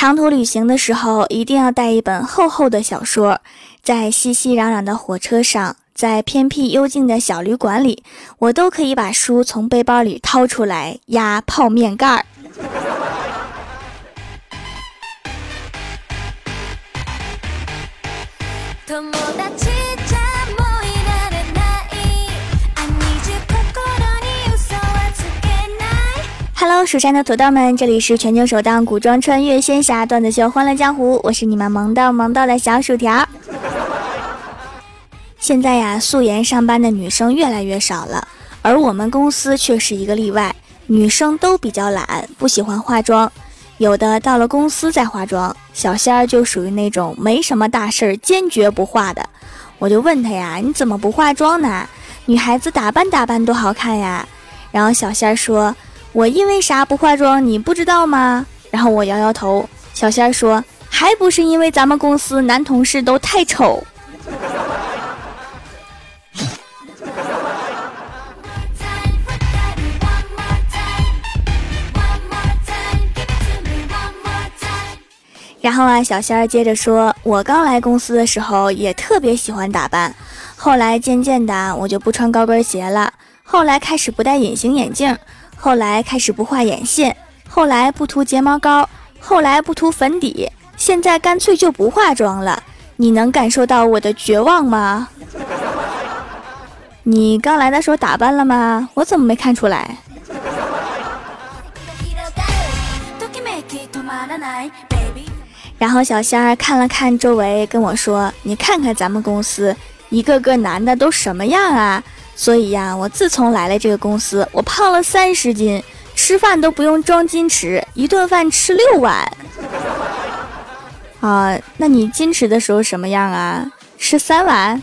长途旅行的时候，一定要带一本厚厚的小说。在熙熙攘攘的火车上，在偏僻幽静的小旅馆里，我都可以把书从背包里掏出来压泡面盖儿。Hello，蜀山的土豆们，这里是全球首档古装穿越仙侠段子秀《欢乐江湖》，我是你们萌到萌到的小薯条。现在呀，素颜上班的女生越来越少了，而我们公司却是一个例外，女生都比较懒，不喜欢化妆，有的到了公司再化妆。小仙儿就属于那种没什么大事儿，坚决不化的。我就问他呀，你怎么不化妆呢？女孩子打扮打扮多好看呀。然后小仙儿说。我因为啥不化妆？你不知道吗？然后我摇摇头。小仙儿说：“还不是因为咱们公司男同事都太丑。”然后啊，小仙儿接着说：“我刚来公司的时候也特别喜欢打扮，后来渐渐的我就不穿高跟鞋了，后来开始不戴隐形眼镜。”后来开始不画眼线，后来不涂睫毛膏，后来不涂粉底，现在干脆就不化妆了。你能感受到我的绝望吗？你刚来的时候打扮了吗？我怎么没看出来？然后小仙儿看了看周围，跟我说：“你看看咱们公司，一个个男的都什么样啊？”所以呀，我自从来了这个公司，我胖了三十斤，吃饭都不用装矜持，一顿饭吃六碗。啊，那你矜持的时候什么样啊？吃三碗。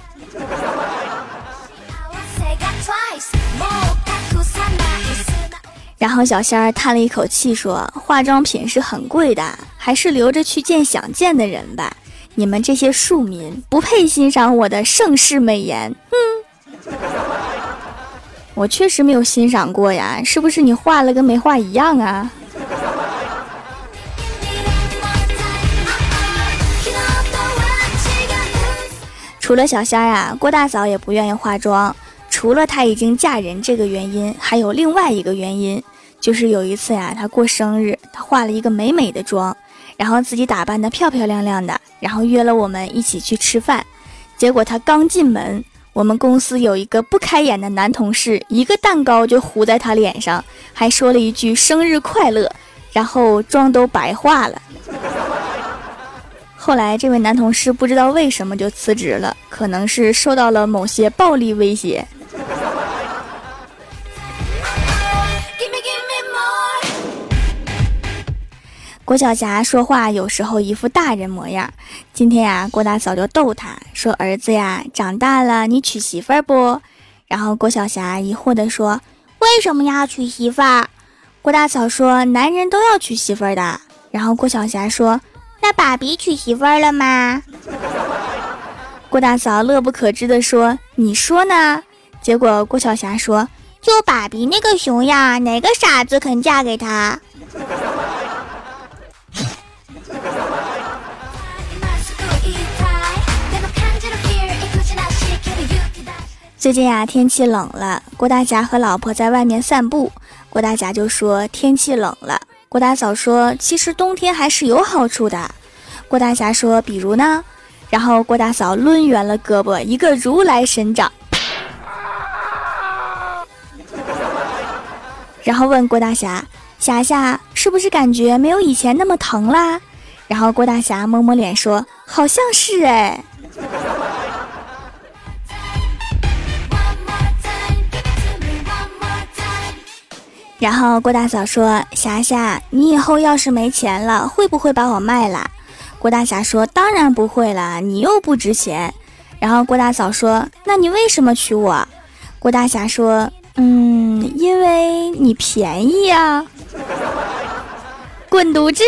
然后小仙儿叹了一口气说：“化妆品是很贵的，还是留着去见想见的人吧。你们这些庶民不配欣赏我的盛世美颜。”哼。我确实没有欣赏过呀，是不是你画了跟没画一样啊？除了小仙儿啊，郭大嫂也不愿意化妆。除了她已经嫁人这个原因，还有另外一个原因，就是有一次呀，她过生日，她化了一个美美的妆，然后自己打扮的漂漂亮亮的，然后约了我们一起去吃饭。结果她刚进门。我们公司有一个不开眼的男同事，一个蛋糕就糊在他脸上，还说了一句生日快乐，然后妆都白化了。后来这位男同事不知道为什么就辞职了，可能是受到了某些暴力威胁。郭晓霞说话有时候一副大人模样。今天呀，郭大嫂就逗她说：“儿子呀，长大了你娶媳妇儿不？”然后郭晓霞疑惑地说：“为什么要娶媳妇儿？”郭大嫂说：“男人都要娶媳妇儿的。”然后郭晓霞说：“那爸比娶媳妇儿了吗？”郭大嫂乐不可支地说：“你说呢？”结果郭晓霞说：“就爸比那个熊样，哪个傻子肯嫁给他？”最近呀，天气冷了。郭大侠和老婆在外面散步，郭大侠就说天气冷了。郭大嫂说其实冬天还是有好处的。郭大侠说比如呢？然后郭大嫂抡圆了胳膊，一个如来神掌，然后问郭大侠：侠侠是不是感觉没有以前那么疼啦？然后郭大侠摸摸脸说好像是哎。然后郭大嫂说：“霞霞，你以后要是没钱了，会不会把我卖了？”郭大侠说：“当然不会啦，你又不值钱。”然后郭大嫂说：“那你为什么娶我？”郭大侠说：“嗯，因为你便宜啊。”滚犊子！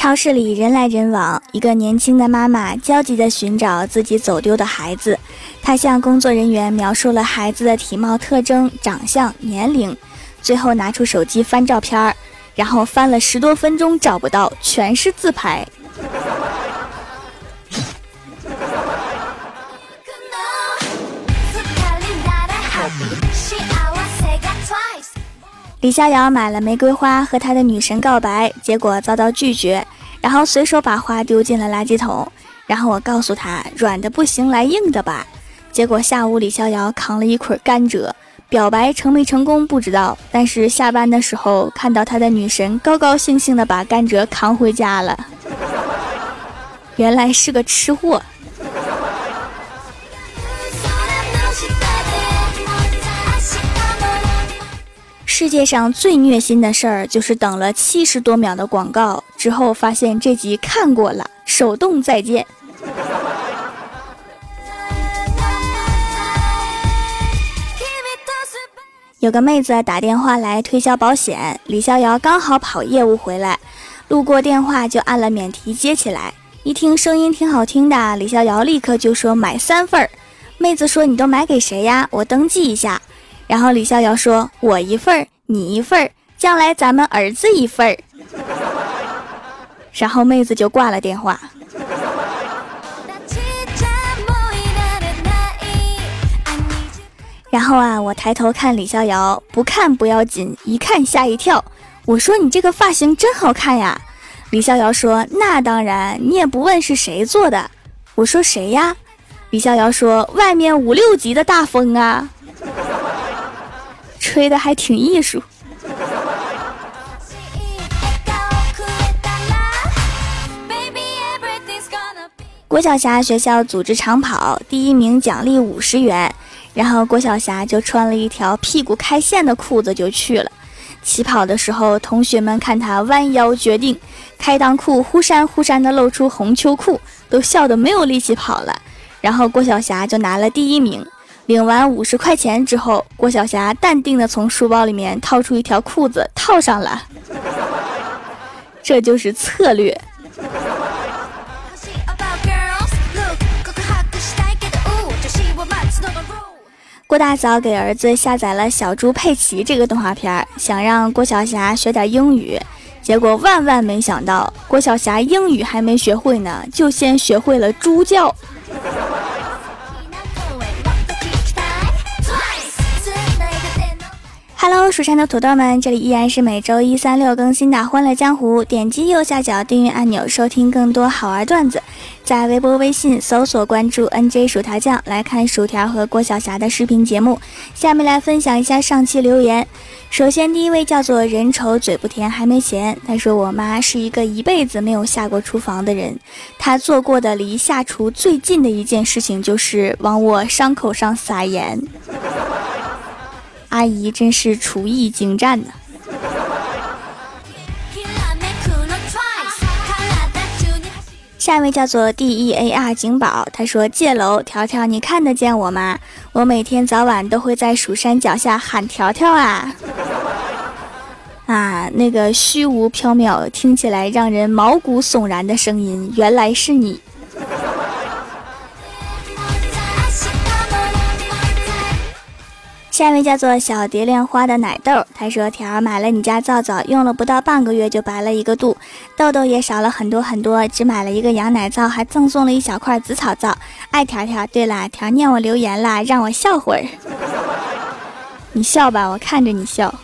超市里人来人往，一个年轻的妈妈焦急地寻找自己走丢的孩子。她向工作人员描述了孩子的体貌特征、长相、年龄，最后拿出手机翻照片儿，然后翻了十多分钟找不到，全是自拍。李逍遥买了玫瑰花和他的女神告白，结果遭到拒绝，然后随手把花丢进了垃圾桶。然后我告诉他，软的不行，来硬的吧。结果下午李逍遥扛了一捆甘蔗，表白成没成功不知道，但是下班的时候看到他的女神高高兴兴的把甘蔗扛回家了，原来是个吃货。世界上最虐心的事儿就是等了七十多秒的广告之后，发现这集看过了，手动再见。有个妹子打电话来推销保险，李逍遥刚好跑业务回来，路过电话就按了免提接起来，一听声音挺好听的，李逍遥立刻就说买三份儿。妹子说你都买给谁呀？我登记一下。然后李逍遥说：“我一份儿，你一份儿，将来咱们儿子一份儿。”然后妹子就挂了电话。然后啊，我抬头看李逍遥，不看不要紧，一看吓一跳。我说：“你这个发型真好看呀！”李逍遥说：“那当然，你也不问是谁做的。”我说：“谁呀？”李逍遥说：“外面五六级的大风啊。”吹的还挺艺术。郭晓霞学校组织长跑，第一名奖励五十元，然后郭晓霞就穿了一条屁股开线的裤子就去了。起跑的时候，同学们看她弯腰决定，开裆裤忽闪忽闪的露出红秋裤，都笑得没有力气跑了。然后郭晓霞就拿了第一名。领完五十块钱之后，郭晓霞淡定地从书包里面掏出一条裤子套上了，这就是策略。郭大嫂给儿子下载了《小猪佩奇》这个动画片，想让郭晓霞学点英语，结果万万没想到，郭晓霞英语还没学会呢，就先学会了猪叫。Hello，蜀山的土豆们，这里依然是每周一、三、六更新的《欢乐江湖》。点击右下角订阅按钮，收听更多好玩段子。在微博、微信搜索关注 “nj 薯条酱”，来看薯条和郭晓霞的视频节目。下面来分享一下上期留言。首先，第一位叫做“人丑嘴不甜还没钱”，他说：“我妈是一个一辈子没有下过厨房的人，她做过的离下厨最近的一件事情就是往我伤口上撒盐。”阿姨真是厨艺精湛呢。下一位叫做 D E A R 景宝，他说：“借楼条条，你看得见我吗？我每天早晚都会在蜀山脚下喊条条啊！啊，那个虚无缥缈、听起来让人毛骨悚然的声音，原来是你。”下一位叫做小蝶恋花的奶豆，他说：“条买了你家皂皂，用了不到半个月就白了一个度，痘痘也少了很多很多。只买了一个羊奶皂，还赠送了一小块紫草皂。爱条条。对了，条念我留言了，让我笑会儿。你笑吧，我看着你笑。”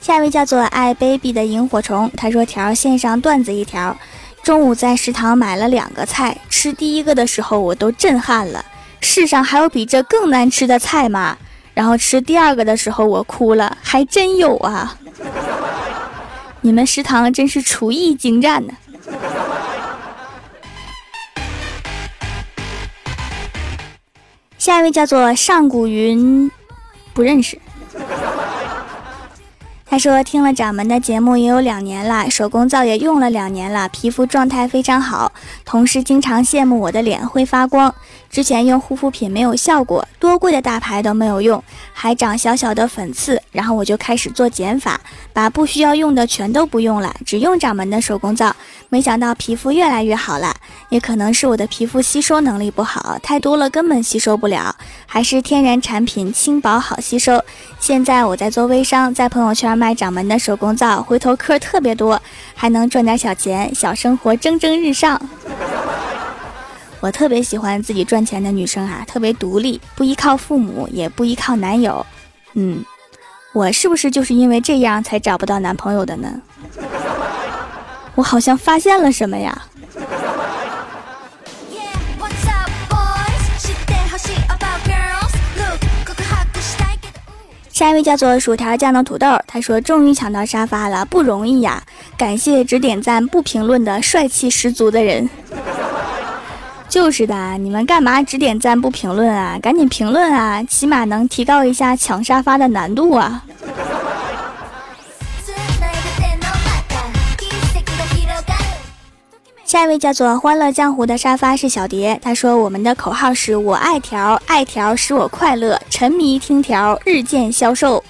下一位叫做爱 baby 的萤火虫，他说：“条线上段子一条。”中午在食堂买了两个菜，吃第一个的时候我都震撼了，世上还有比这更难吃的菜吗？然后吃第二个的时候我哭了，还真有啊！你们食堂真是厨艺精湛呢。下一位叫做上古云，不认识。他说听了掌门的节目也有两年了，手工皂也用了两年了，皮肤状态非常好。同事经常羡慕我的脸会发光。之前用护肤品没有效果，多贵的大牌都没有用，还长小小的粉刺。然后我就开始做减法，把不需要用的全都不用了，只用掌门的手工皂。没想到皮肤越来越好了。也可能是我的皮肤吸收能力不好，太多了根本吸收不了，还是天然产品轻薄好吸收。现在我在做微商，在朋友圈卖掌门的手工皂，回头客特别多，还能赚点小钱，小生活蒸蒸日上。我特别喜欢自己赚钱的女生啊，特别独立，不依靠父母，也不依靠男友。嗯，我是不是就是因为这样才找不到男朋友的呢？我好像发现了什么呀？下一位叫做薯条酱的土豆，他说：“终于抢到沙发了，不容易呀！感谢只点赞不评论的帅气十足的人。”就是的，你们干嘛只点赞不评论啊？赶紧评论啊，起码能提高一下抢沙发的难度啊！下一位叫做欢乐江湖的沙发是小蝶，他说我们的口号是我爱条，爱条使我快乐，沉迷听条，日渐消瘦。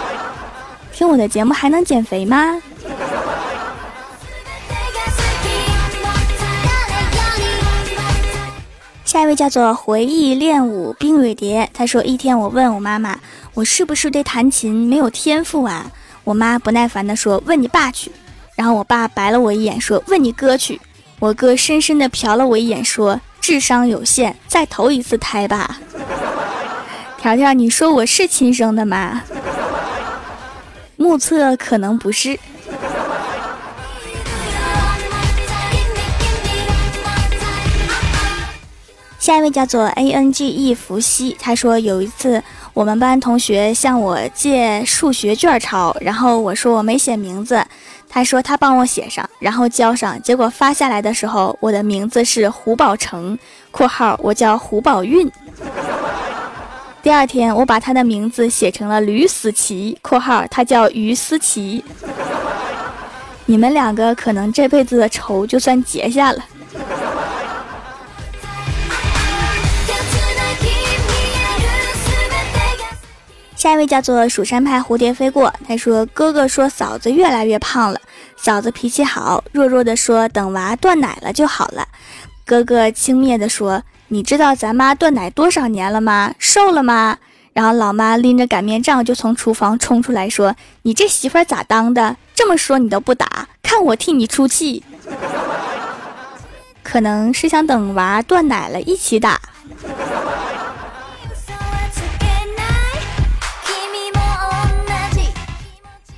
听我的节目还能减肥吗？下一位叫做回忆练舞冰蕊蝶，他说一天我问我妈妈，我是不是对弹琴没有天赋啊？我妈不耐烦的说，问你爸去。然后我爸白了我一眼，说：“问你哥去。”我哥深深的瞟了我一眼，说：“智商有限，再投一次胎吧。”条条，你说我是亲生的吗？目测可能不是。下一位叫做 A N G E 伏羲，他说有一次我们班同学向我借数学卷抄，然后我说我没写名字。他说他帮我写上，然后交上，结果发下来的时候，我的名字是胡宝成（括号我叫胡宝运）。第二天，我把他的名字写成了吕思琪（括号他叫于思琪）。你们两个可能这辈子的仇就算结下了。下一位叫做蜀山派蝴蝶飞过，他说：“哥哥说嫂子越来越胖了，嫂子脾气好，弱弱的说等娃断奶了就好了。”哥哥轻蔑的说：“你知道咱妈断奶多少年了吗？瘦了吗？”然后老妈拎着擀面杖就从厨房冲出来说：“你这媳妇咋当的？这么说你都不打，看我替你出气。”可能是想等娃断奶了一起打。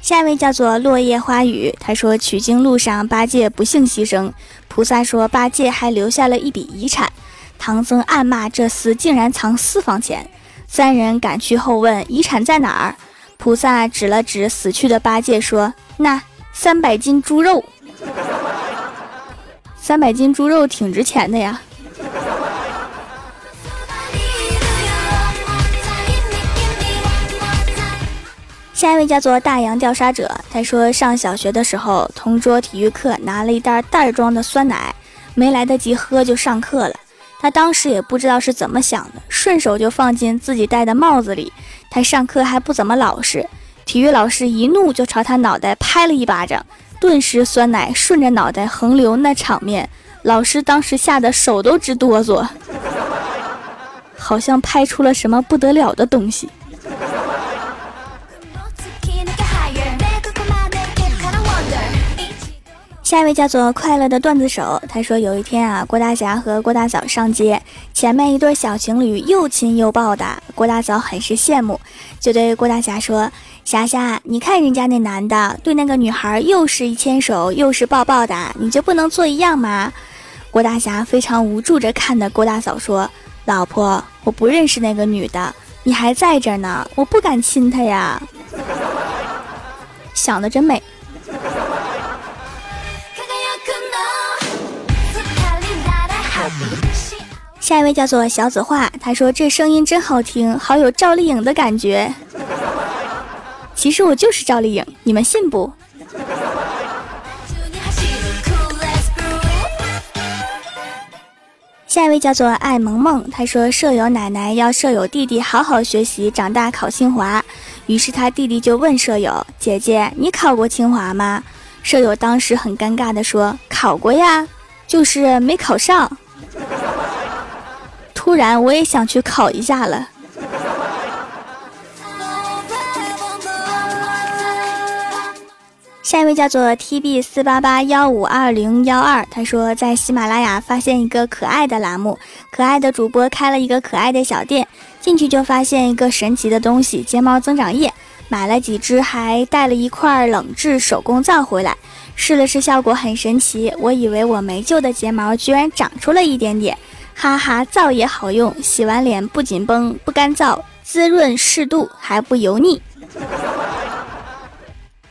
下一位叫做落叶花雨，他说取经路上八戒不幸牺牲，菩萨说八戒还留下了一笔遗产，唐僧暗骂这厮竟然藏私房钱，三人赶去后问遗产在哪儿，菩萨指了指死去的八戒说那三百斤猪肉，三百斤猪肉挺值钱的呀。下一位叫做大洋调查者，他说上小学的时候，同桌体育课拿了一袋袋装的酸奶，没来得及喝就上课了。他当时也不知道是怎么想的，顺手就放进自己戴的帽子里。他上课还不怎么老实，体育老师一怒就朝他脑袋拍了一巴掌，顿时酸奶顺着脑袋横流，那场面，老师当时吓得手都直哆嗦，好像拍出了什么不得了的东西。下一位叫做快乐的段子手，他说有一天啊，郭大侠和郭大嫂上街，前面一对小情侣又亲又抱的，郭大嫂很是羡慕，就对郭大侠说：“侠侠，你看人家那男的对那个女孩又是一牵手又是抱抱的，你就不能做一样吗？”郭大侠非常无助着看的郭大嫂说：“老婆，我不认识那个女的，你还在这儿呢，我不敢亲她呀。”想的真美。下一位叫做小紫画，他说这声音真好听，好有赵丽颖的感觉。其实我就是赵丽颖，你们信不？下一位叫做爱萌萌，他说舍友奶奶要舍友弟弟好好学习，长大考清华。于是他弟弟就问舍友姐姐：“你考过清华吗？”舍友当时很尴尬的说：“考过呀。”就是没考上。突然我也想去考一下了。下一位叫做 T B 四八八幺五二零幺二，他说在喜马拉雅发现一个可爱的栏目，可爱的主播开了一个可爱的小店，进去就发现一个神奇的东西——睫毛增长液，买了几支，还带了一块冷制手工皂回来，试了试，效果很神奇。我以为我没救的睫毛居然长出了一点点，哈哈，皂也好用，洗完脸不紧绷不干燥，滋润适度还不油腻。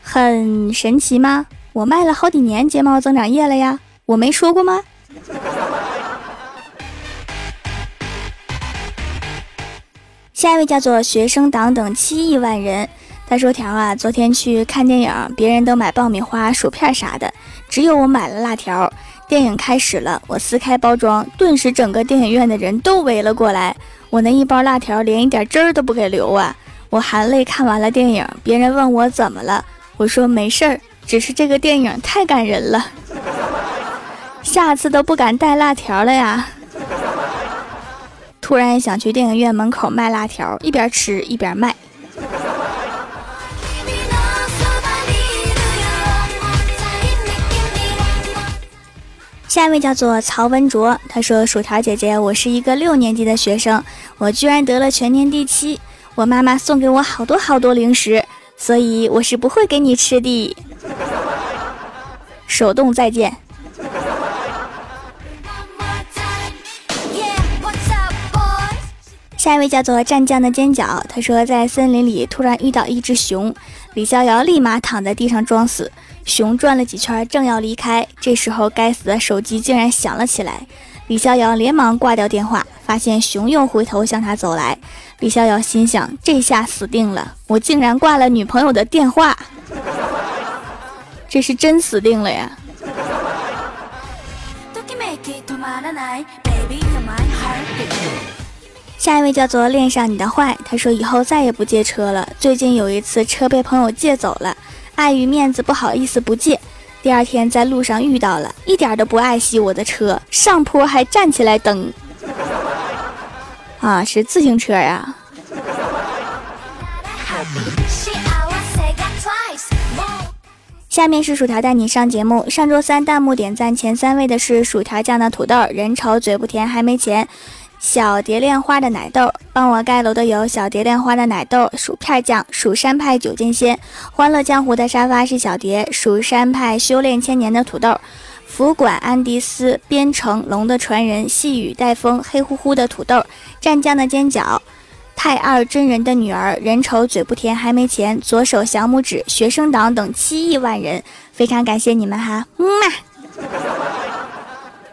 很神奇吗？我卖了好几年睫毛增长液了呀，我没说过吗？下一位叫做学生党等七亿万人，他说：“条啊，昨天去看电影，别人都买爆米花、薯片啥的，只有我买了辣条。电影开始了，我撕开包装，顿时整个电影院的人都围了过来。我那一包辣条连一点汁儿都不给留啊！我含泪看完了电影，别人问我怎么了。”我说没事儿，只是这个电影太感人了，下次都不敢带辣条了呀。突然想去电影院门口卖辣条，一边吃一边卖。下一位叫做曹文卓，他说：“薯条姐姐，我是一个六年级的学生，我居然得了全年第七，我妈妈送给我好多好多零食。”所以我是不会给你吃的。手动再见。下一位叫做战将的尖角，他说在森林里突然遇到一只熊，李逍遥立马躺在地上装死，熊转了几圈正要离开，这时候该死的手机竟然响了起来。李逍遥连忙挂掉电话，发现熊又回头向他走来。李逍遥心想：这下死定了，我竟然挂了女朋友的电话，这是真死定了呀！下一位叫做恋上你的坏，他说以后再也不借车了。最近有一次车被朋友借走了，碍于面子不好意思不借。第二天在路上遇到了，一点都不爱惜我的车，上坡还站起来蹬。啊，是自行车呀。下面是薯条带你上节目。上周三弹幕点赞前三位的是薯条酱的土豆，人丑嘴不甜还没钱。小蝶恋花的奶豆，帮我盖楼的有小蝶恋花的奶豆、薯片酱、蜀山派九剑仙、欢乐江湖的沙发是小蝶、蜀山派修炼千年的土豆、福管安迪斯、边城龙的传人、细雨带风、黑乎乎的土豆、湛江的尖角、太二真人的女儿、人丑嘴不甜还没钱、左手小拇指、学生党等七亿万人，非常感谢你们哈，么么。